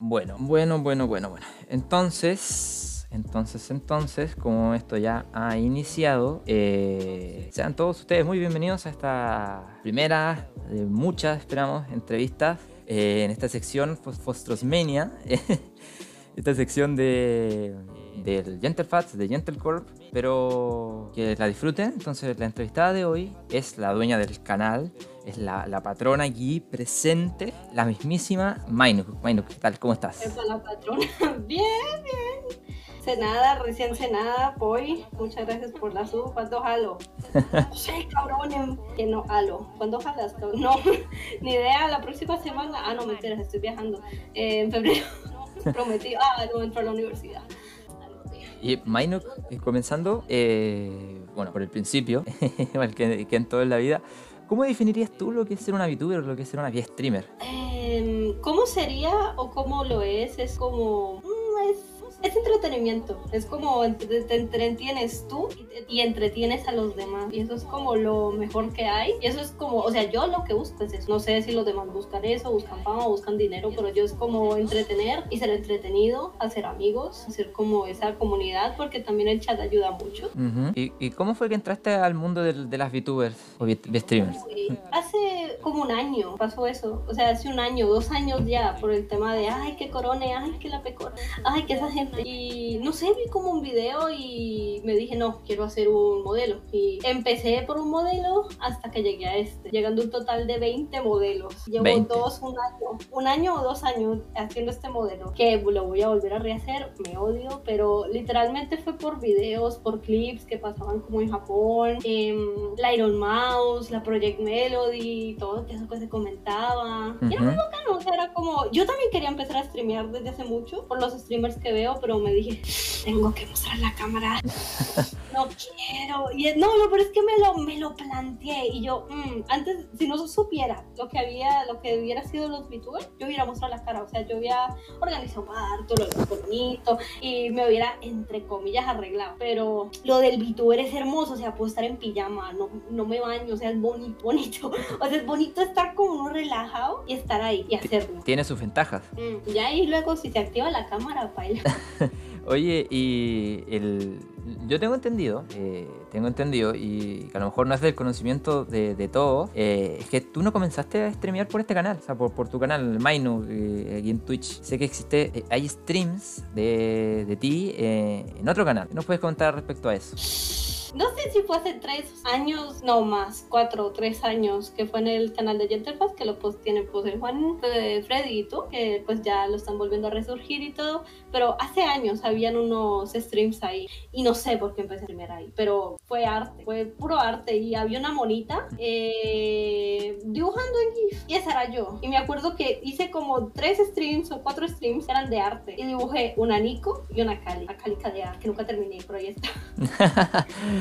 Bueno, bueno, bueno, bueno, bueno. Entonces, entonces, entonces, como esto ya ha iniciado, eh, sean todos ustedes muy bienvenidos a esta primera de muchas, esperamos, entrevistas eh, en esta sección Fostrosmenia, esta sección de del Gentle Fats, de Gentle Corp, pero que la disfruten. Entonces, la entrevistada de hoy es la dueña del canal, es la, la patrona aquí presente, la mismísima Mainuk. Mainuk, ¿qué tal? ¿Cómo estás? Es la patrona. Bien, bien. Cenada, recién cenada, voy. Muchas gracias por la sub. ¿Cuándo jalo? No sé, cabrón. Que no jalo. ¿Cuándo jalas? No, ni idea. La próxima semana. Ah, no, me enteras, estoy viajando. Eh, en febrero. Prometí. Ah, no entro a la universidad. Y Mainuk, eh, comenzando, eh, bueno, por el principio, igual que, en toda la vida, ¿cómo definirías tú lo que es ser una VTuber o lo que es ser una V-Streamer? Eh, ¿Cómo sería o cómo lo es? Es como... Es entretenimiento. Es como te, entretienes tú y, entretienes a los demás. Y eso es como lo mejor que hay. Y eso es como, o sea, yo lo que busco es eso. No sé si los demás buscan eso, buscan fama, buscan dinero, pero yo es como entretener y ser entretenido, hacer amigos, hacer como esa comunidad, porque también el chat ayuda mucho. ¿Y, ¿Y, cómo fue que entraste al mundo de, de las VTubers o streamers? Hace como un año pasó eso. O sea, hace un año, dos años ya, por el tema de, ay, que corone, ay, que la pecora, ay, que esa gente y no sé, vi como un video y me dije, no, quiero hacer un modelo. Y empecé por un modelo hasta que llegué a este, llegando a un total de 20 modelos. Llevo dos, un año, un año o dos años haciendo este modelo, que lo voy a volver a rehacer, me odio, pero literalmente fue por videos, por clips que pasaban como en Japón, la Iron Mouse, la Project Melody, todo eso que se comentaba. Y era muy bacano, o sea, era como, yo también quería empezar a streamear desde hace mucho, por los streamers que veo, pero me dije, tengo que mostrar la cámara. no quiero. Y no, no, pero es que me lo, me lo planteé. Y yo, mm, antes, si no supiera lo que había, lo que hubiera sido los VTubers, yo hubiera mostrado la cara. O sea, yo hubiera organizado todo lo bonito y me hubiera, entre comillas, arreglado. Pero lo del VTuber es hermoso. O sea, puedo estar en pijama, no, no me baño. O sea, es bonito, bonito. O sea, es bonito estar como uno relajado y estar ahí y hacerlo. Tiene sus ventajas. Mm, ya, y luego si se activa la cámara, baila. Oye, y el, yo tengo entendido, eh, tengo entendido, y que a lo mejor no es del conocimiento de, de todo, eh, es que tú no comenzaste a streamear por este canal, o sea, por, tu canal, Mainu, eh, aquí en Twitch. Sé que existe, hay streams de, de ti en otro canal. ¿Qué nos puedes contar respecto a eso? No sé si fue hace tres años, no más, cuatro o tres años, que fue en el canal de Genterfast, que lo pues, tiene pues el Juan Freddy y tú, que pues ya lo están volviendo a resurgir y todo, pero hace años habían unos streams ahí y no sé por qué empecé a ahí, pero fue arte, fue puro arte y había una monita eh, dibujando en GIF y esa era yo. Y me acuerdo que hice como tres streams o cuatro streams eran de arte y dibujé una Nico y una Cali, la Calica de que nunca terminé, pero ahí está.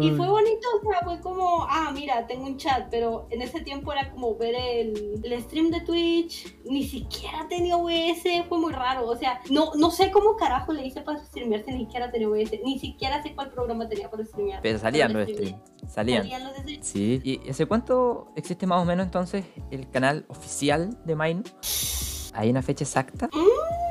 Y fue bonito, o sea, fue como, ah, mira, tengo un chat, pero en ese tiempo era como ver el, el stream de Twitch, ni siquiera tenía OBS, fue muy raro, o sea, no, no sé cómo carajo le hice para streamear si ni siquiera tenía OBS, ni siquiera sé cuál programa tenía para streamear. Pero salían los streams, salían. salían los streams. Sí, ¿y hace cuánto existe más o menos entonces el canal oficial de Mine? ¿Hay una fecha exacta? Mm,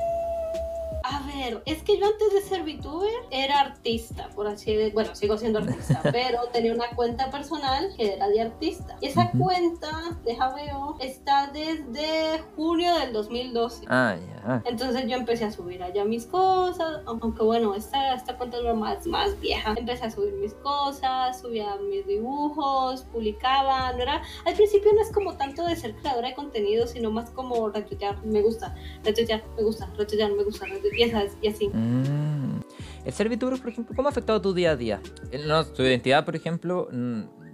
a ver, es que yo antes de ser VTuber era artista, por así decirlo. Bueno, sigo siendo artista, pero tenía una cuenta personal que era de artista. Y esa cuenta, deja veo, está desde junio del 2012. Ah, ya. Entonces yo empecé a subir allá mis cosas, aunque bueno, esta, esta cuenta es más, más vieja. Empecé a subir mis cosas, subía mis dibujos, publicaba. No era, al principio no es como tanto de ser creadora de contenido, sino más como retuitear, me gusta, retuitear, me gusta, retuitear, me gusta, retuitear y, así. Mm. El ser VTuber, por ejemplo, ¿cómo ha afectado tu día a día? No, tu identidad, por ejemplo,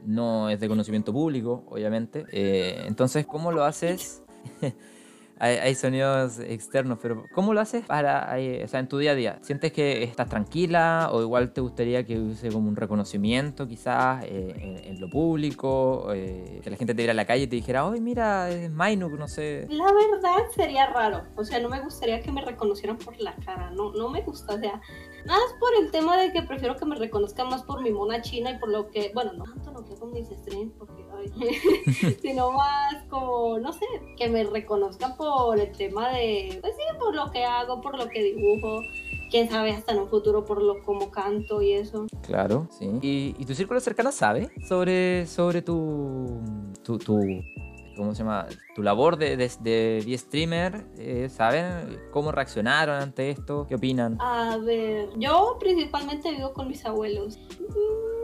no es de conocimiento público, obviamente. Eh, entonces, ¿cómo lo haces? hay, sonidos externos, pero ¿cómo lo haces para, o sea, en tu día a día? ¿Sientes que estás tranquila o igual te gustaría que hubiese como un reconocimiento quizás eh, en, lo público, eh, que la gente te viera a la calle y te dijera, ¡ay, mira, es Mainuk, no sé! La verdad sería raro, o sea, no me gustaría que me reconocieran por la cara, no, no me gusta, o sea, más por el tema de que prefiero que me reconozcan más por mi mona china y por lo que, bueno, no tanto lo que con mis streams, porque sino más como, no sé, que me reconozcan por el tema de, pues sí, por lo que hago, por lo que dibujo. Quién sabe hasta en un futuro por lo como canto y eso. Claro, sí. ¿Y, y tu círculo cercano sabe sobre, sobre tu, tu, tu ¿cómo se llama? Tu labor de, de, de streamer, eh, ¿saben cómo reaccionaron ante esto? ¿Qué opinan? A ver, yo principalmente vivo con mis abuelos.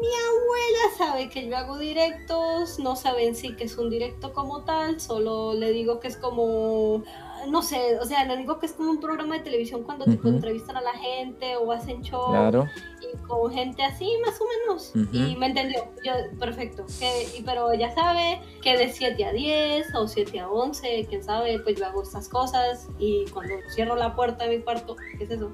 Mi abuela sabe que yo hago directos, no saben si que es un directo como tal, solo le digo que es como no sé, o sea, le digo que es como un programa de televisión cuando te entrevistan a la gente o hacen show claro. y con gente así, más o menos. Y me entendió, yo, perfecto. Que, pero ya sabe que de 7 a 10 o 7 a 11, quién sabe, pues yo hago estas cosas y cuando cierro la puerta de mi cuarto, ¿qué es eso?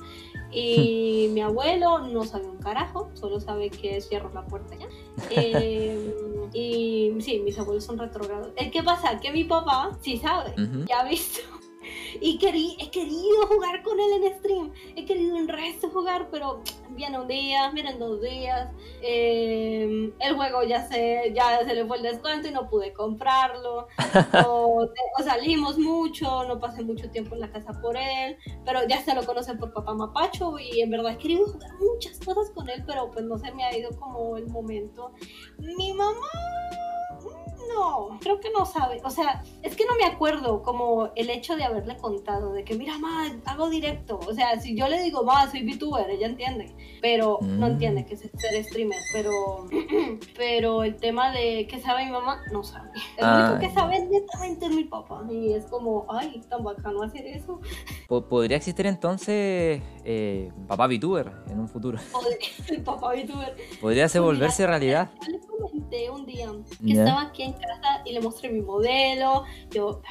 Y mi abuelo no sabe un carajo, solo sabe que cierro la puerta ya. Eh, y sí, mis abuelos son retrogrados. El que pasa que mi papá sí sabe, ya ha visto y he querido jugar con él en stream. He querido un resto jugar, pero viene un día, miren dos días. Em, el juego ya se, ya se le fue el descuento y no pude comprarlo. o, salimos mucho, no pasé mucho tiempo en la casa por él. Pero ya se lo conocen por papá Mapacho y en verdad he querido jugar muchas cosas con él, pero pues no se me ha ido como el momento. Mi mamá no, creo que no sabe. O sea, es que no me acuerdo como el hecho de haberle contado, de que mira, ma, hago directo. O sea, si yo le digo, ma, soy VTuber, ella entiende. Pero no mm. entiende que es ser streamer. Pero, pero el tema de que sabe mi mamá, no sabe. El único que sabe netamente es mi papá. Y es como, ay, tan bacano hacer eso. ¿Podría existir entonces eh, papá VTuber en un futuro? El papá VTuber. ¿Podría ser volverse realidad? un día que estaba aquí en casa y le mostré mi modelo. Yo,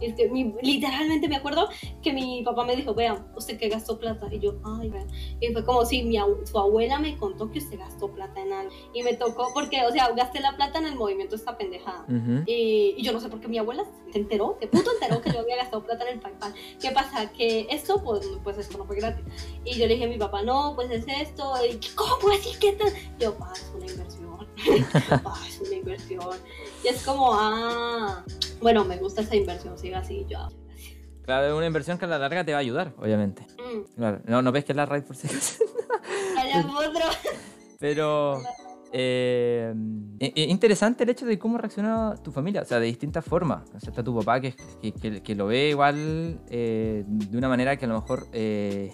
es que literalmente me acuerdo que mi papá me dijo, vean, usted que gastó plata. Y yo, ay, vean. Y fue como si mi, su abuela me contó que usted gastó plata en algo. Y me tocó, porque, o sea, gasté la plata en el movimiento esta pendejada. y, yo no sé por qué mi abuela se enteró, de puto enteró que yo había gastado plata en el PayPal. ¿Qué pasa? Que esto, pues, pues esto no fue gratis. Y yo le dije a mi papá, no, pues es esto. Y, ¿Cómo así? ¿Qué tal? Yo, ah, es una inversión es una inversión. Y es como, ah, bueno, me gusta esa inversión, siga así, yo. Claro, es una inversión que a la larga te va a ayudar, obviamente. Mm. Claro, no, no ves que es la raíz por si Pero eh, eh, interesante el hecho de cómo reacciona tu familia, o sea, de distintas formas. O sea, está tu papá que, que, que lo ve igual eh, de una manera que a lo mejor eh,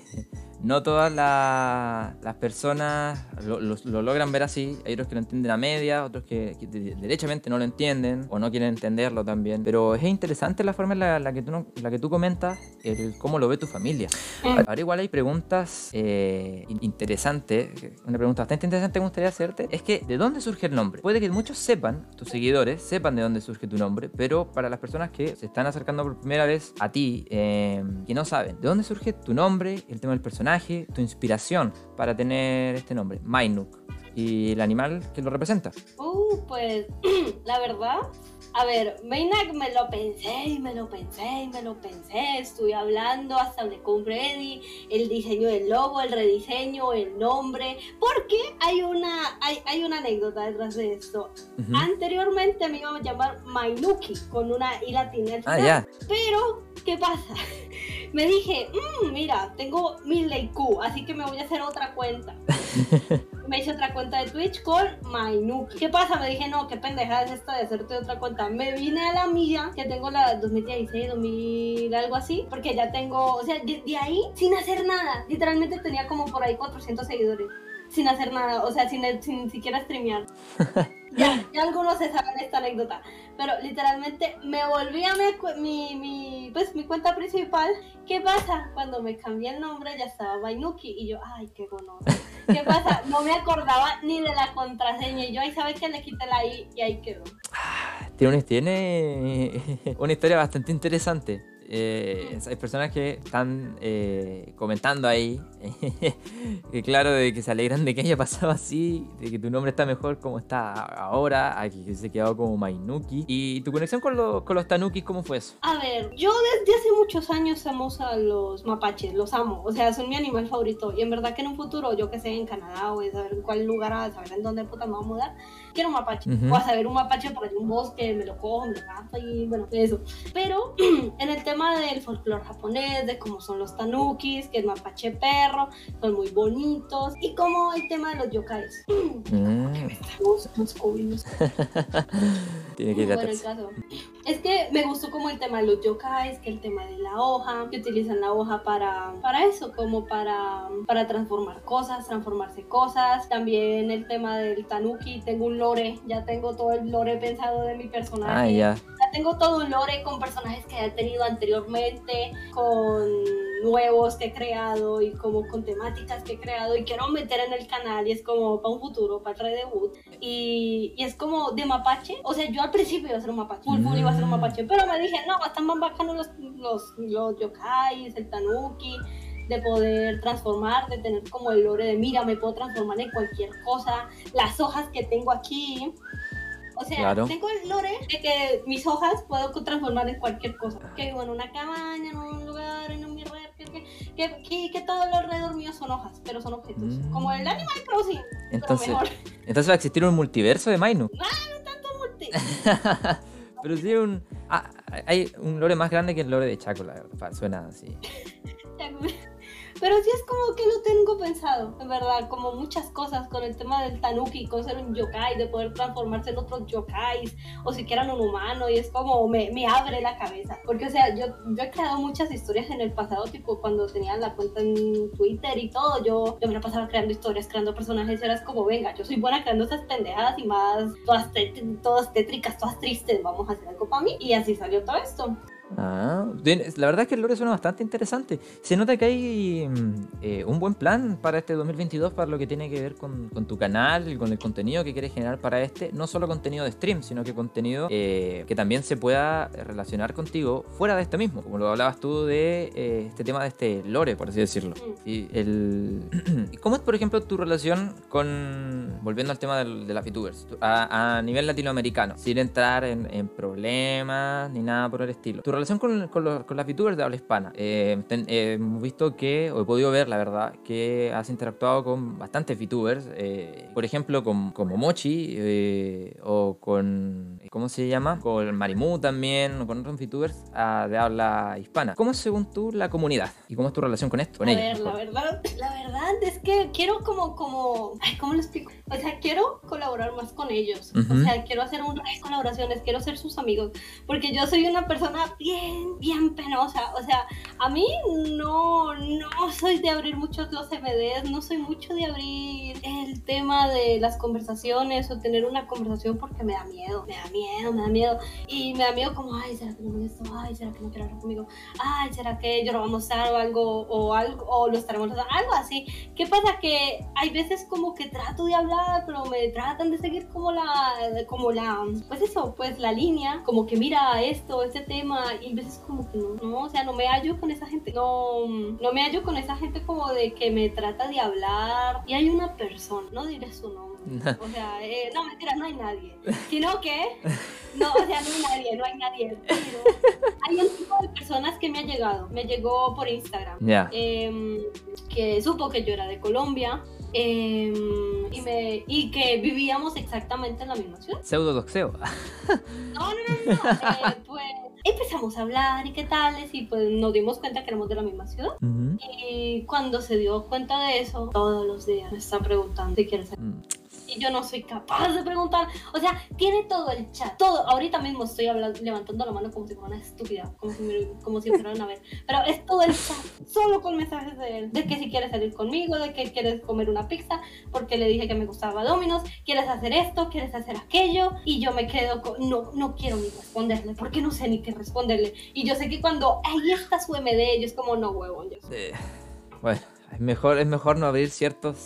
no todas las personas lo, logran ver así. Hay otros que lo entienden a media, otros que, derechamente no lo entienden o no quieren entenderlo también. Pero es interesante la forma en la, que, tú, la que tú comentas, el cómo lo ve tu familia. Ahora igual hay preguntas eh, interesantes, una pregunta bastante interesante que me gustaría hacerte, es que ¿de dónde surge el nombre? Puede que muchos sepan, tus seguidores sepan de dónde surge tu nombre, pero para las personas que se están acercando por primera vez a ti, eh, que no saben, ¿de dónde surge tu nombre, el tema del personaje? Tu inspiración para tener este nombre, Mainuk, y el animal que lo representa. Uh, pues la verdad, a ver, Mainak me lo pensé y me lo pensé y me lo pensé. Estuve hablando hasta hablé con Freddy, el diseño del logo, el rediseño, el nombre. Porque hay una, hay, hay una anécdota detrás de esto. Anteriormente me iba a llamar Mainuki con una I latina. Ah, ya. Pero, ¿qué pasa? me dije, mmm, mira, tengo mil IQ, así que me voy a hacer otra cuenta. me hice otra cuenta de Twitch con Mainuki. ¿Qué pasa? Me dije, no, qué pendejada es esta de hacerte otra cuenta. Me vine a la mía, que tengo la 2016, 2000, algo así, porque ya tengo, o sea, de, de ahí, sin hacer nada, literalmente tenía como por ahí 400 seguidores sin hacer nada, o sea, sin, sin siquiera streamear. ya, ya algunos se saben esta anécdota, pero literalmente me volví a mi, mi, pues, mi cuenta principal. ¿Qué pasa? Cuando me cambié el nombre ya estaba Bainuki y yo, ay, qué bueno. ¿Qué pasa? No me acordaba ni de la contraseña y yo ahí sabes que le quité la I y ahí quedó. Tiene, tiene una historia bastante interesante. Eh, hay personas que están eh, comentando ahí, que claro, de que se alegran de que haya pasado así, de que tu nombre está mejor como está ahora, que se quedado como Mainuki. ¿Y tu conexión con, con los Tanukis, cómo fue eso? A ver, yo desde hace muchos años amo a los mapaches, los amo, o sea, son mi animal favorito. Y en verdad que en un futuro, yo que sé, en Canadá o saber en cuál lugar, a saber en dónde puta me voy a mudar, quiero un mapache. O a saber un mapache por ahí, un bosque, me lo cojo, me lo gasto y bueno, eso. Pero en el tema del folclore japonés, de cómo son los tanukis, que el mapache perro, son muy bonitos, y como el tema de los yokais. Mm. Tiene que ir bueno, el caso. Es que me gustó como el tema de los yokais, que el tema de la hoja, que utilizan la hoja para, para eso, como para, para transformar cosas, transformarse cosas. También el tema del tanuki, tengo un lore, ya tengo todo el lore pensado de mi personaje. Ah, ya tengo todo un lore con personajes que he tenido anteriormente, con nuevos que he creado y como con temáticas que he creado y quiero meter en el canal y es como para un futuro, para el redebut. Y, y es como de mapache. O sea, yo al principio iba a ser un mapache, full, full iba a ser un mapache, pero me dije, no, están más bacanos los, los, los yokais, el tanuki de poder transformar, de tener como el lore de mira, me puedo transformar en cualquier cosa, las hojas que tengo aquí, o sea, tengo el lore de que mis hojas puedo transformar en cualquier cosa. Que vivo en una cabaña, en un lugar, en un mirror, que, que, que, todo lo alrededor mío son hojas, pero son objetos. Mm. Como el Animal Crossing. Entonces, entonces va a existir un multiverso de Mainu. No, no tanto multi. pero sí un. Ah, hay un lore más grande que el lore de Chaco, la verdad. Suena así. Pero sí es como que lo tengo pensado, en verdad, como muchas cosas con el tema del tanuki, con ser un yokai, de poder transformarse en otros yokais, o si quieran un humano, y es como me, me abre la cabeza. Porque, o sea, yo, yo he creado muchas historias en el pasado, tipo cuando tenía la cuenta en Twitter y todo, yo, yo me la pasaba creando historias, creando personajes, era como, venga, yo soy buena creando esas pendejadas y más, todas, todas tétricas, todas tristes, vamos a hacer algo para mí. Y así salió todo esto. Ah, la verdad es que el lore suena bastante interesante. Se nota que hay mm, eh, un buen plan para este 2022 para lo que tiene que ver con, tu canal y con el contenido que quieres generar para este. No solo contenido de stream, sino que contenido eh, que también se pueda relacionar contigo fuera de este mismo. Como lo hablabas tú de eh, este tema de este lore, por así decirlo. Y el... ¿Cómo es, por ejemplo, tu relación con. Volviendo al tema de, las VTubers, a, nivel latinoamericano, sin entrar en, en problemas ni nada por el estilo relación con, con, los, con las VTubers de habla hispana, eh, eh, hemos visto que, o he podido ver, la verdad, que has interactuado con bastantes VTubers, eh, por ejemplo, con, con Momochi, o con, ¿cómo se llama? Con Marimu también, o con otros VTubers ah, de habla hispana. ¿Cómo es, según tú, la comunidad? ¿Y cómo es tu relación con esto, con A ver, la verdad, la verdad es que quiero como, como, ay, ¿cómo lo explico? O sea, quiero colaborar más con ellos. O sea, quiero hacer unas colaboraciones, quiero ser sus amigos, porque yo soy una persona bien, bien penosa. O sea, a mí no, no soy de abrir muchos los MDs, no soy mucho de abrir el tema de las conversaciones o tener una conversación porque me da miedo, me da miedo, me da miedo. Y me da miedo como, ay, ¿será que no me esto? Ay, ¿será que no quiere hablar conmigo? Ay, ¿será que yo lo vamos a mostrar o algo o algo o lo estaremos algo así? ¿Qué pasa? Que hay veces como que trato de hablar, pero me tratan de seguir como la, como la, pues eso, pues la línea, como que mira esto, este tema y a veces como que no, no, o sea, no me hallo con esa gente, no, no me hallo con esa gente como de que me trata de hablar y hay una persona, no diré su nombre, o sea, eh, no, mentira, no hay nadie, sino que, no, o sea, no hay nadie, no hay nadie, pero hay un tipo de personas que me ha llegado, me llegó por Instagram, em, que supo que yo era de Colombia, Em, y, me, y que vivíamos exactamente en la misma ciudad. Pseudo doxeo. No, no, no, no. Eh, pues empezamos a hablar y qué tales y pues nos dimos cuenta que éramos de la misma ciudad. Y cuando se dio cuenta de eso, todos los días me está preguntando si quieres ser. Mm yo no soy capaz de preguntar. O sea, tiene todo el chat, todo. Ahorita mismo estoy hablando, levantando la mano como si fuera una estúpida, como si, me, como si fueran a ver. Pero es todo el chat, solo con mensajes de él, de que si quieres salir conmigo, de que quieres comer una pizza, porque le dije que me gustaba Dominos, quieres hacer esto, quieres hacer aquello, y yo me quedo con, no, no quiero ni responderle, porque no sé ni qué responderle. Y yo sé que cuando ahí está su MD, yo es como, no, huevón, yo Bueno. Es mejor, es mejor no abrir ciertos,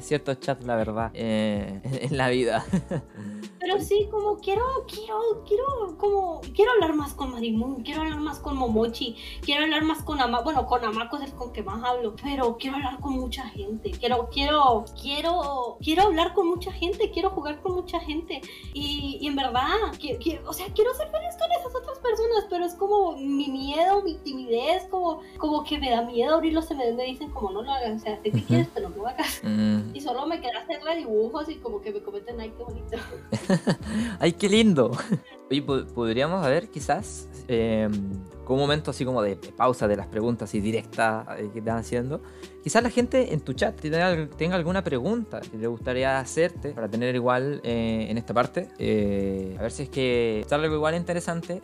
ciertos chats, la verdad, eh, en la vida. Pero sí, como quiero, quiero, quiero, como, quiero hablar más con Marimun, quiero hablar más con Momochi, quiero hablar más con Amako, bueno, con Amako es el con que más hablo, pero quiero hablar con mucha gente, quiero, quiero, quiero, quiero hablar con mucha gente, quiero jugar con mucha gente y, y en verdad, quiero, o sea, quiero ser feliz con esas otras personas, pero es como mi miedo, mi timidez, como, como que me da miedo abrirlo, se me, me dicen como no lo hagas, o sea, si quieres, pero no lo hagas. Mm. Y solo me queda hacer dibujos y como que me cometen, ay, qué bonito. ay, qué lindo. Oye, podríamos ver quizás eh, con un momento así como de, pausa de las preguntas y directas eh, que están haciendo. Quizás la gente en tu chat tenga, alguna pregunta que le gustaría hacerte para tener igual eh, en esta parte. a ver si es que sale algo igual interesante.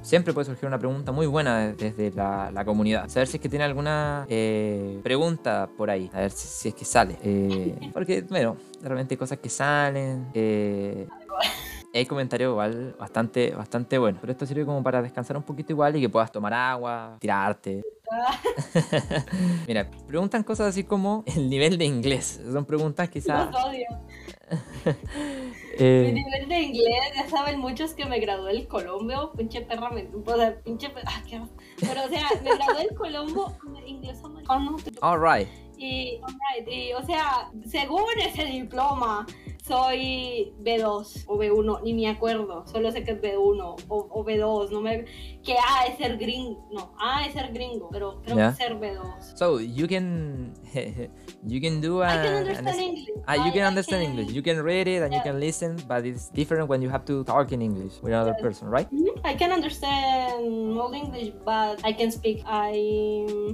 siempre puede surgir una pregunta muy buena desde la, la comunidad. Saber si es que tiene alguna pregunta por ahí. A ver si, si es que sale. porque, bueno, realmente hay cosas que salen hay comentarios igual bastante, bastante buenos. Pero esto sirve como para descansar un poquito igual y que puedas tomar agua, tirarte. Mira, preguntan cosas así como el nivel de inglés. Son preguntas quizás. Los odio. eh... Mi nivel de inglés, ya saben muchos que me gradué del Colombo, pinche perra, me, o sea, pinche ah, qué... Pero o sea, me gradué del Colombo, inglés americano. Alright. Y, y o sea, según ese diploma, soy B2 o B1, ni me acuerdo, solo sé que es B1 o, o B2, no me que A es ser gringo, no, A es ser gringo, pero creo yeah. que ser B2. So you can you can do a, I can understand English. Ah, you I, can understand can, English. You can read it and yeah. you can listen, but it's different when you have to talk in English with another person, right? Mm -hmm. I can understand all English, but I can speak. I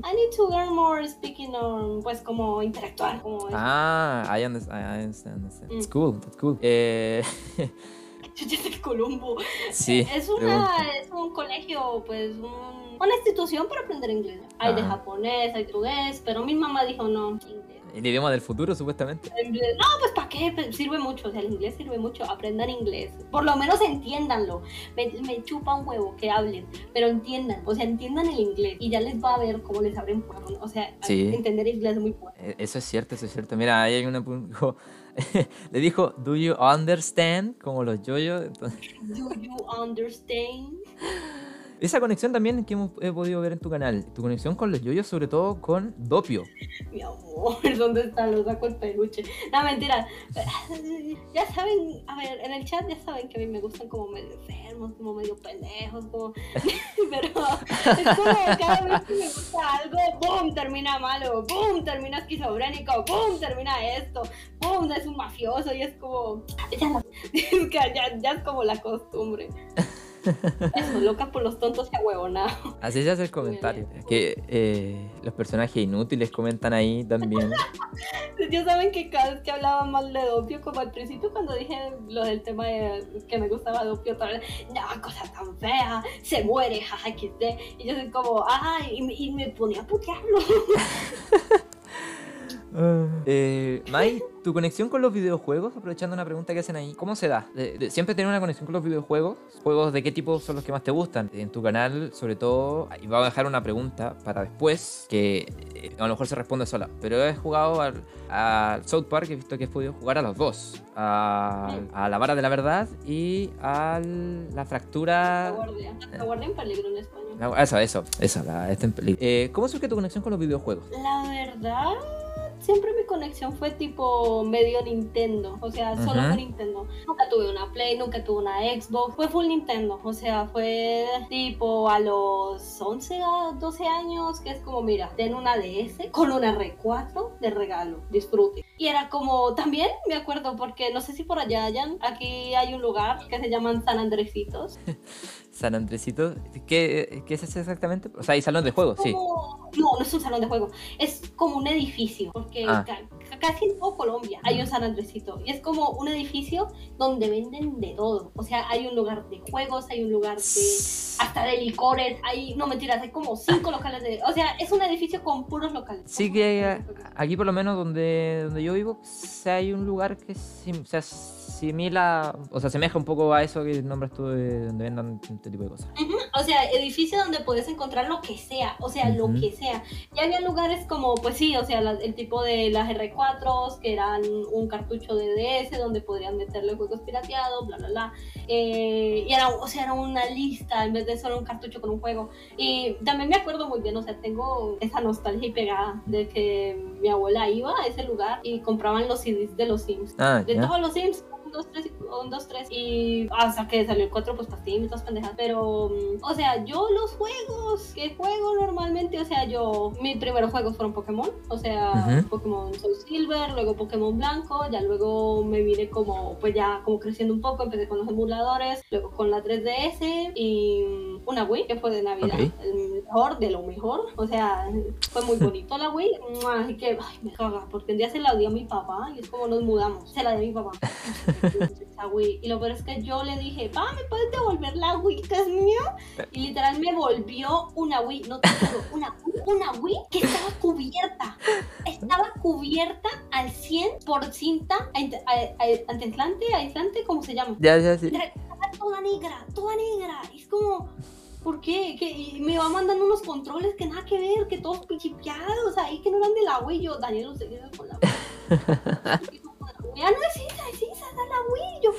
I need to learn more speaking on pues como interactuar. Como ah, I understand. I understand. understand. Mm. It's cool. That's cool. Eh, de Colombo. Sí. Es, una, es un colegio, pues, un, una institución para aprender inglés. Hay de japonés, hay de portugués, pero mi mamá dijo no, El idioma del futuro, supuestamente. No, pues ¿para qué? Pues, sirve mucho, o sea, el inglés sirve mucho, aprendan inglés. Por lo menos entiéndanlo. Me, me, chupa un huevo que hablen, pero entiendan, o sea, entiendan el inglés y ya les va a ver cómo les abren puertas. O sea, entender inglés es muy fuerte. Eso es cierto, eso es cierto. Mira, ahí hay una... le dijo, ¿Do you understand? Como los yoyos. ¿Do you understand? Esa conexión también que hemos podido ver en tu canal. Tu conexión con los yoyos, sobre todo con Dopio. Mi amor, ¿dónde están los saco el peluche? No, mentira. Ya saben, a ver, en el chat ya saben que a mí me gustan como medio enfermos, como medio pendejos, como... Pero es como cada vez que me gusta algo, ¡boom! Termina malo, ¡boom! Termina esquizofrénico, ¡boom! Termina esto, ¡boom! Es un mafioso y es como... Ya, ya, ya es como la costumbre. Eso, loca por los tontos que huevonado. Así se hace el comentario. Que eh, los personajes inútiles comentan ahí también. ya saben que cada vez que hablaba mal de Dopio, como al principio cuando dije lo del tema de que me gustaba Dopio, tal no, cosa tan fea, se muere, jaja, Y yo soy como, ay, y, y me ponía a putearlo. eh, Mai, tu conexión con los videojuegos, aprovechando una pregunta que hacen ahí, ¿cómo se da? ¿Siempre tener una conexión con los videojuegos? ¿Juegos de qué tipo son los que más te gustan? En tu canal, sobre todo, y voy a dejar una pregunta para después, que eh, a lo mejor se responde sola, pero he jugado al, South Park, he visto que he podido jugar a los dos, a, la vara de la verdad y a la fractura... La guardia, la guardia en peligro en español. eso, eso, eso, la, en peligro. Eh, ¿Cómo surge tu conexión con los videojuegos? La verdad siempre mi conexión fue tipo medio Nintendo, o sea, solo con Nintendo. Nunca tuve una Play, nunca tuve una Xbox, fue full Nintendo, o sea, fue tipo a los 11, 12 años, que es como, mira, ten una DS con una R4 de regalo, disfrute. Y era como, también me acuerdo, porque no sé si por allá hayan, aquí hay un lugar que se llaman San Andresitos. San Andresito, ¿qué, ¿qué, es eso exactamente? O sea, hay salón de juegos, sí. No, no es un salón de juego, es como un edificio, porque ah. casi en todo Colombia hay un San Andresito, y es como un edificio donde venden de todo, o sea, hay un lugar de juegos, hay un lugar de hasta de licores, hay, no mentiras, hay como cinco locales de, o sea, es un edificio con puros locales. Sí que aquí por lo menos donde, donde yo vivo, hay un lugar que, o sea, asimila, o se asemeja un poco a eso que nombras tú de donde vendan este tipo de cosas. O sea, edificio donde puedes encontrar lo que sea, o sea, lo que sea. Y había lugares como, pues sí, o sea, el tipo de las R4, que eran un cartucho de DS donde podrían meterle juegos pirateados, bla, bla, bla. Eh, y era, o sea, era una lista en vez de solo un cartucho con un juego. Y también me acuerdo muy bien, o sea, tengo esa nostalgia y pegada de que mi abuela iba a ese lugar y compraban los CDs de los Sims. Ah, de todos los Sims, 2, 3, 1, 2, 3 y hasta que salió el 4 pues pastillas y todas pendejas. Pero, mm, o sea, yo los juegos que juego normalmente, o sea, yo, mis primeros juegos fueron Pokémon, o sea, Pokémon Soul Silver, luego Pokémon Blanco, ya luego me vine como, pues ya como creciendo un poco, empecé con los emuladores, luego con la 3DS y mm, una Wii que fue de Navidad, el mejor de lo mejor, o sea, fue muy bonito la Wii, así que, ay, me caga, porque un día se la dio a mi papá y es como nos mudamos, se la dio a mi papá. Y lo peor es que yo le dije, papá, ¿me puedes devolver la Wii que es mío? Y literal me volvió una Wii, no te digo, una, una Wii que estaba cubierta. Estaba cubierta al 100 por cinta antiaislante, aislante, ¿cómo se llama? Ya, ya, sí. Estaba toda negra, toda negra. es como... ¿Por qué? Que y me va mandando unos controles que nada que ver, que todos pichipeados ahí, que no eran de la Wii. Yo, Daniel, usted con la Wii. Ya no da la Wii. Yo...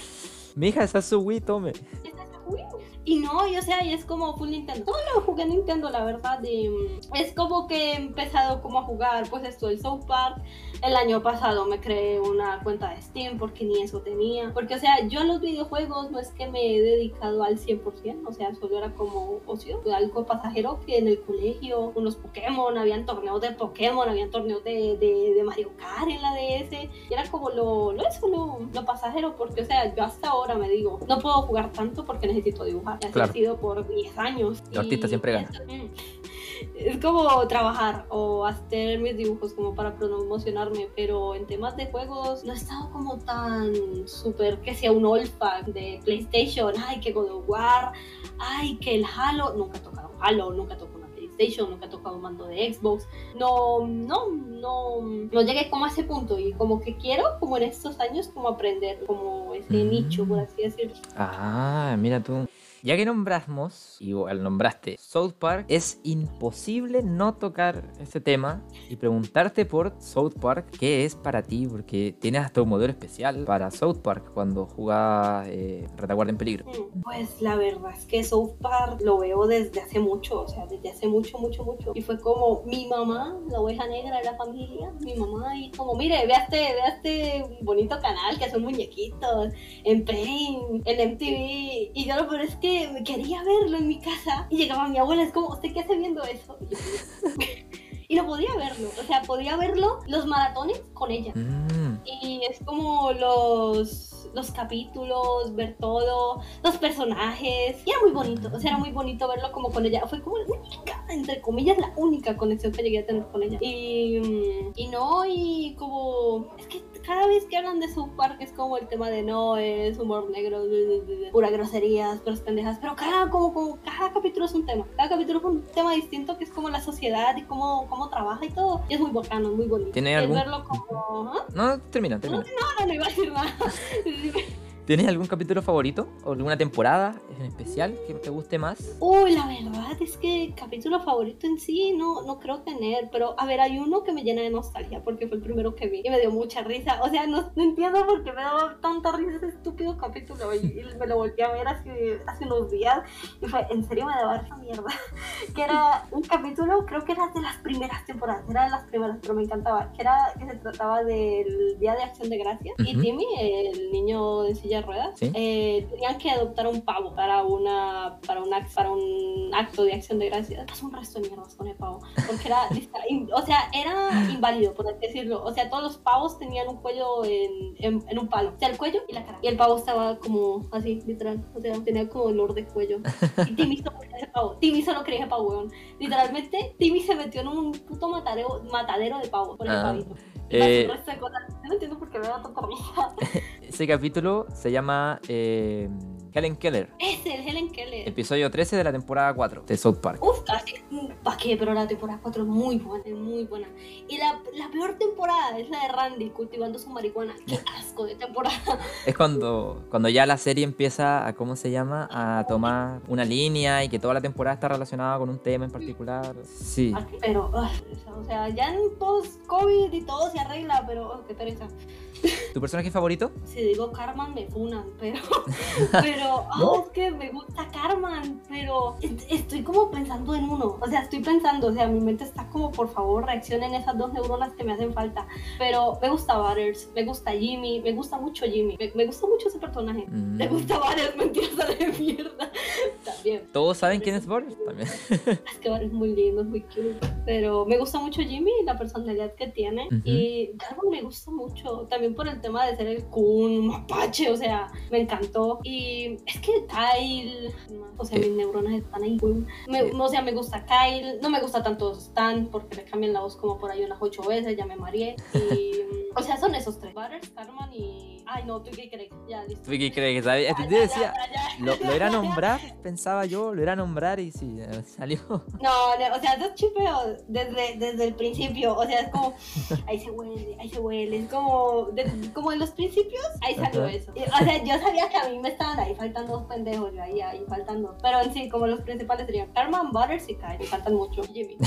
Mija, esa es su Wii, tome. Esa es su Wii. Y no, yo sea, y es como full Nintendo. Todo lo jugué Nintendo, la verdad. Mm, es como que he empezado como a jugar, pues esto, el South Park. El año pasado me creé una cuenta de Steam porque ni eso tenía. Porque, o sea, yo en los videojuegos no es que me he dedicado al 100%, o sea, solo era como ocio, algo pasajero que en el colegio, unos Pokémon, habían torneos de Pokémon, habían torneos de, de, Mario Kart en la DS. Y era como lo, lo, eso, lo, pasajero, porque, o sea, yo hasta ahora me digo, no puedo jugar tanto porque necesito dibujar. Y así ha sido por 10 años. El artista siempre gana. Mm, es como trabajar o hacer mis dibujos como para promocionarme, pero en temas de juegos no he estado como tan súper que sea un old de PlayStation, ay que God of War, ay que el Halo, nunca he tocado Halo, nunca he tocado una PlayStation, nunca he tocado un mando de Xbox, no, no, no, no llegué como a ese punto y como que quiero como en estos años como aprender como ese mm. nicho, por así decirlo. Ah, mira tú. Ya que nombramos, igual nombraste South Park, es imposible no tocar ese tema y preguntarte por South Park, ¿qué es para ti? Porque tienes hasta un modelo especial para South Park cuando jugabas eh, Retaguardia en Peligro. Pues la verdad es que South Park lo veo desde hace mucho, o sea, desde hace mucho, mucho, mucho. Y fue como mi mamá, la oveja negra de la familia, mi mamá, y como, mire, vea este, vea este bonito canal que son muñequitos en Paint, en MTV. Y yo lo peor es que quería verlo en mi casa y llegaba mi abuela, es como, ¿usted qué hace viendo eso? Y, no podía verlo, o sea, podía verlo los maratones con ella. Mm. Y es como los, los capítulos, ver todo, los personajes. Y era muy bonito, o sea, era muy bonito verlo como con ella. Fue como la única, entre comillas, la única conexión que llegué a tener con ella. Y, y no, y como, es que cada vez que hablan de South Park es como el tema de no, es humor negro, pura groserías, puras pendejas, pero cada, como, como, cada capítulo es un tema, cada capítulo es un tema distinto que es como la sociedad y cómo, cómo trabaja y todo, y es muy bacano, muy bonito. ¿Tiene algún... verlo como... No, termina, termina. No, no, no iba a decir nada. ¿Tienes algún capítulo favorito? ¿O alguna temporada en especial que te guste más? Uy, la verdad es que capítulo favorito en sí no, no creo tener, pero a ver, hay uno que me llena de nostalgia porque fue el primero que vi y me dio mucha risa. O sea, no, entiendo por qué me daba tanta risa ese estúpido capítulo y, me lo volví a ver hace, hace unos días y fue, en serio me daba esa mierda. que era un capítulo, creo que era de las primeras temporadas, era de las primeras, pero me encantaba, que era que se trataba del Día de Acción de Gracias y Timmy, el niño de silla ruedas, eh, tenían que adoptar un pavo para una para un, para un acto de acción de gracias. Pasó un resto de mierdas con el pavo, porque era, o sea, era inválido, por así decirlo. O sea, todos los pavos tenían un cuello en, en, un palo, o sea, el cuello y la cara. Y el pavo estaba como así, literal, o sea, tenía como dolor de cuello. Y Timmy solo quería ese pavo, Timmy solo quería ese pavo, weón. Literalmente, Timmy se metió en un puto matadero, matadero de pavos por el ah. pavito. Eh, no entiendo por qué me da tanta risa. Ese capítulo se llama eh, Helen Keller. Es el Helen Keller. Episodio 13 de la temporada 4 de South Park. Uf, casi. ¿Para qué? Pero la temporada 4 es muy buena, es muy buena. Y la, la peor temporada es la de Randy cultivando su marihuana. Qué asco de temporada. Es cuando, cuando ya la serie empieza a, ¿cómo se llama? A tomar una línea y que toda la temporada está relacionada con un tema en particular. Sí. Pero, ah, o sea, ya en post-COVID y todo se arregla, pero oh, qué pereza. ¿Tu personaje favorito? Si digo Carmen me funan, pero. pero. Oh, es que me gusta pero. Estoy como pensando en uno. O sea, estoy pensando, o sea, mi mente está como, por favor, reaccionen esas dos neuronas que me hacen falta. Pero me gusta Butters, me gusta Jimmy, me gusta mucho Jimmy, me, gusta mucho ese personaje. Me mm. gusta Butters, mentirosa de mierda. También. ¿Todos saben quién es Butters? También. es que Butters es muy lindo, es muy cute. Pero me gusta mucho Jimmy, la personalidad que tiene. Y Carmen me gusta mucho. También por el tema de ser el Kun, mapache, o sea, me encantó. Y es que Kyle, o sea, mis neuronas están ahí. Me, o sea, me gusta Kyle, no me gusta tanto Stan porque le cambian la voz como por ahí unas ocho veces, ya me mareé. Y, o sea, son esos tres: Butters, Carmen y. Ay, no, Twiggy Craig, ya listo. Twiggy Craig, ¿sabes? Te decía, lo, lo era nombrar, pensaba yo, lo era nombrar y sí, salió. No, o sea, eso chipeo desde, desde el principio, o sea, es como, ahí se huele, ahí se huele, es como como en los principios, ahí salió eso. o sea, yo sabía que a mí me estaban ahí faltando dos pendejos, yo ahí, ahí faltando. Pero en sí, como los principales serían Carmen, Butters y Kai, me faltan mucho, Jimmy.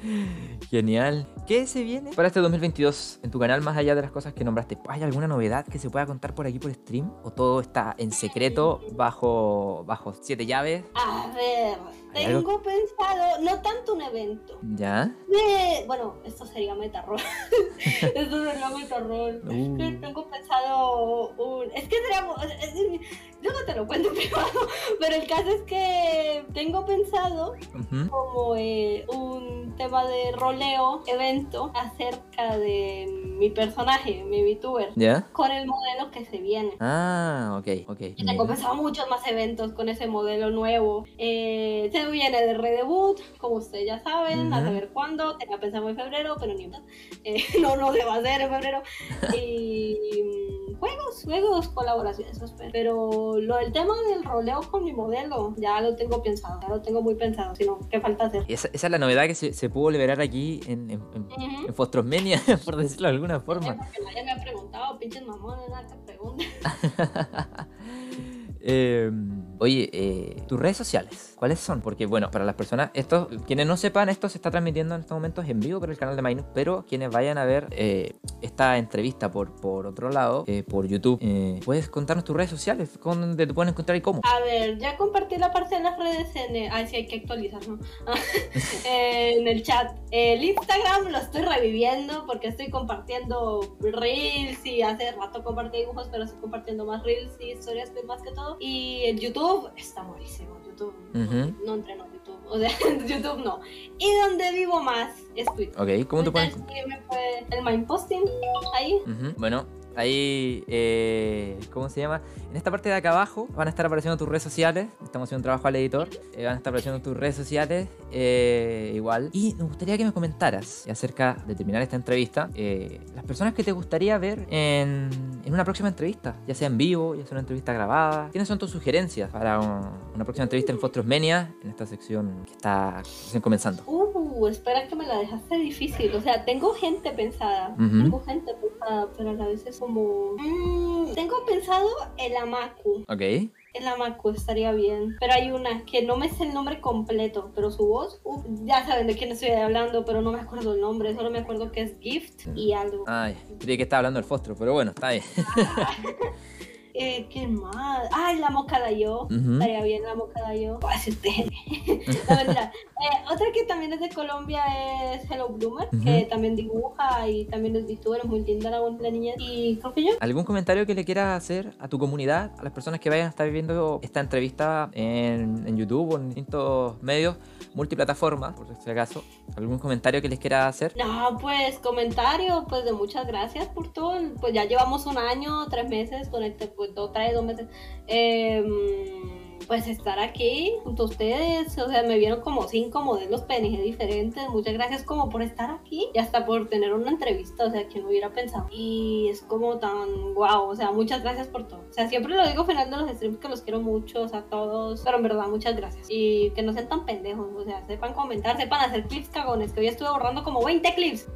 Genial. ¿Qué se viene para este 2022 en tu canal, más allá de las cosas que nombraste? ¿Hay alguna novedad que se pueda contar por aquí por stream? ¿O todo está en secreto bajo, bajo siete llaves? A ver, tengo pensado, no tanto un evento. ¿Ya? bueno, esto sería meta roll. esto sería meta roll. Uh. Tengo pensado un. Es que sería. Yo no te lo cuento privado, pero el caso es que tengo pensado como eh, un tema de roleo, evento acerca de mi personaje, mi VTuber, con el modelo que se viene. Ah, ok, ok. Y tengo pensado muchos más eventos con ese modelo nuevo. Eh, se viene de redebut, como ustedes ya saben, a saber cuándo. Tenía pensado en febrero, pero ni eh, no, no se va a hacer en febrero. Y juegos, juegos, colaboraciones, pero lo del tema del roleo con mi modelo, ya lo tengo pensado, ya lo tengo muy pensado, sino que falta hacer. Esa, esa, es la novedad que se, se pudo liberar aquí en, en, en, Fostrosmenia, por decirlo de alguna forma. Porque nadie me ha preguntado, pinches mamones, nada que pregunta. eh, Oye, eh, tus redes sociales, ¿cuáles son? Porque, bueno, para las personas, estos, quienes no sepan, esto se está transmitiendo en estos momentos en vivo por el canal de Minus, pero quienes vayan a ver eh, esta entrevista por, por otro lado, eh, por YouTube, ¿puedes contarnos tus redes sociales? ¿Dónde te pueden encontrar y cómo? A ver, ya compartí la parte de las redes en. Ah, sí, hay que actualizar, ¿no? en el chat. El Instagram lo estoy reviviendo porque estoy compartiendo reels y hace rato compartí dibujos, pero estoy compartiendo más reels y historias más que todo. Y el YouTube está buenísimo. YouTube no entreno YouTube. O sea, YouTube no. Y donde vivo más es Twitter. Ok, ¿cómo te pones? El mind posting ahí. Bueno, Ahí, eh, ¿cómo se llama? En esta parte de acá abajo van a estar apareciendo tus redes sociales. Estamos haciendo un trabajo al editor. Eh, van a estar apareciendo tus redes sociales eh, igual. Y me gustaría que me comentaras acerca de terminar esta entrevista. las personas que te gustaría ver en, en, una próxima entrevista, ya sea en vivo, ya sea una entrevista grabada. ¿Quiénes son tus sugerencias para una próxima entrevista en Fostrosmenia, en esta sección que está recién comenzando? Uh, espera que me la dejaste difícil. O sea, tengo gente pensada. Tengo gente pensada, pero a la vez es como... Mm, tengo pensado el Amaku. Ok. El Amaku estaría bien. Pero hay una que no me sé el nombre completo, pero su voz, ya saben de quién estoy hablando, pero no me acuerdo el nombre. Solo me acuerdo que es Gift y algo. Ay, creí que estaba hablando del Fostro, pero bueno, está bien. Eh, ¿Qué más? Ay, la mosca de yo. Estaría bien la mosca de yo. no, mentira. Eh, otra que también es de Colombia es Hello Bloomer, que también dibuja y también es VTuber, es muy linda la, la niña. Y creo que yo. ¿Algún comentario que le quieras hacer a tu comunidad, a las personas que vayan a estar viendo esta entrevista en, en YouTube o en distintos medios, multiplataformas, por si acaso? ¿Algún comentario que les quiera hacer? No, pues comentario, pues de muchas gracias por todo. Pues ya llevamos un año, tres meses con este, pues dos, tres, dos meses. Eh, pues estar aquí junto a ustedes. O sea, me vieron como cinco modelos PNG diferentes. Muchas gracias como por estar aquí y hasta por tener una entrevista. O sea, que no hubiera pensado. Y es como tan guau. O sea, muchas gracias por todo. O sea, siempre lo digo al final de los streams que los quiero mucho, o sea, todos. Pero en verdad, muchas gracias. Y que no sean tan pendejos. O sea, sepan comentar, sepan hacer clips cagones. Que hoy estuve borrando como 20 clips.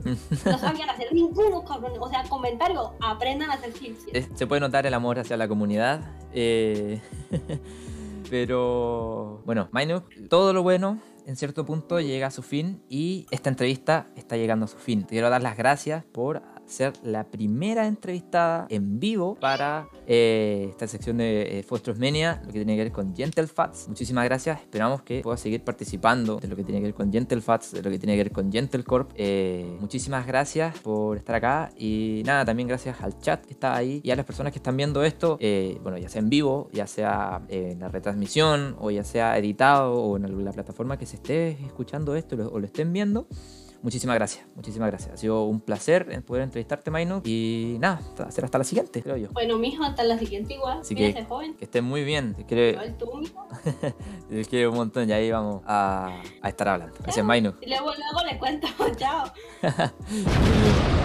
No sabían hacer ninguno, cabrón. O sea, comentario, aprendan a hacer clips. Se puede notar el amor hacia la comunidad. Eh... Pero bueno, Minuk, todo lo bueno en cierto punto llega a su fin y esta entrevista está llegando a su fin. Te quiero dar las gracias por ser la primera entrevistada en vivo para eh, esta sección de eh, Menia, lo que tiene que ver con Gentle Fats. Muchísimas gracias, esperamos que puedas seguir participando de lo que tiene que ver con Gentle Fats, de lo que tiene que ver con Gentle Corp. Eh, muchísimas gracias por estar acá y nada, también gracias al chat que está ahí y a las personas que están viendo esto, eh, bueno, ya sea en vivo, ya sea en la retransmisión o ya sea editado o en la plataforma que se esté escuchando esto o lo estén viendo. Muchísimas gracias, muchísimas gracias. Ha sido un placer poder entrevistarte, Maino. Y nada, hacer hasta la siguiente, creo yo. Bueno, mijo, hasta la siguiente igual. Así que, joven. que estén muy bien. Te quiero, tú, mijo. Te quiero un montón y ahí vamos a, a estar hablando. Gracias, Maino. Y luego, luego le cuento. Chao.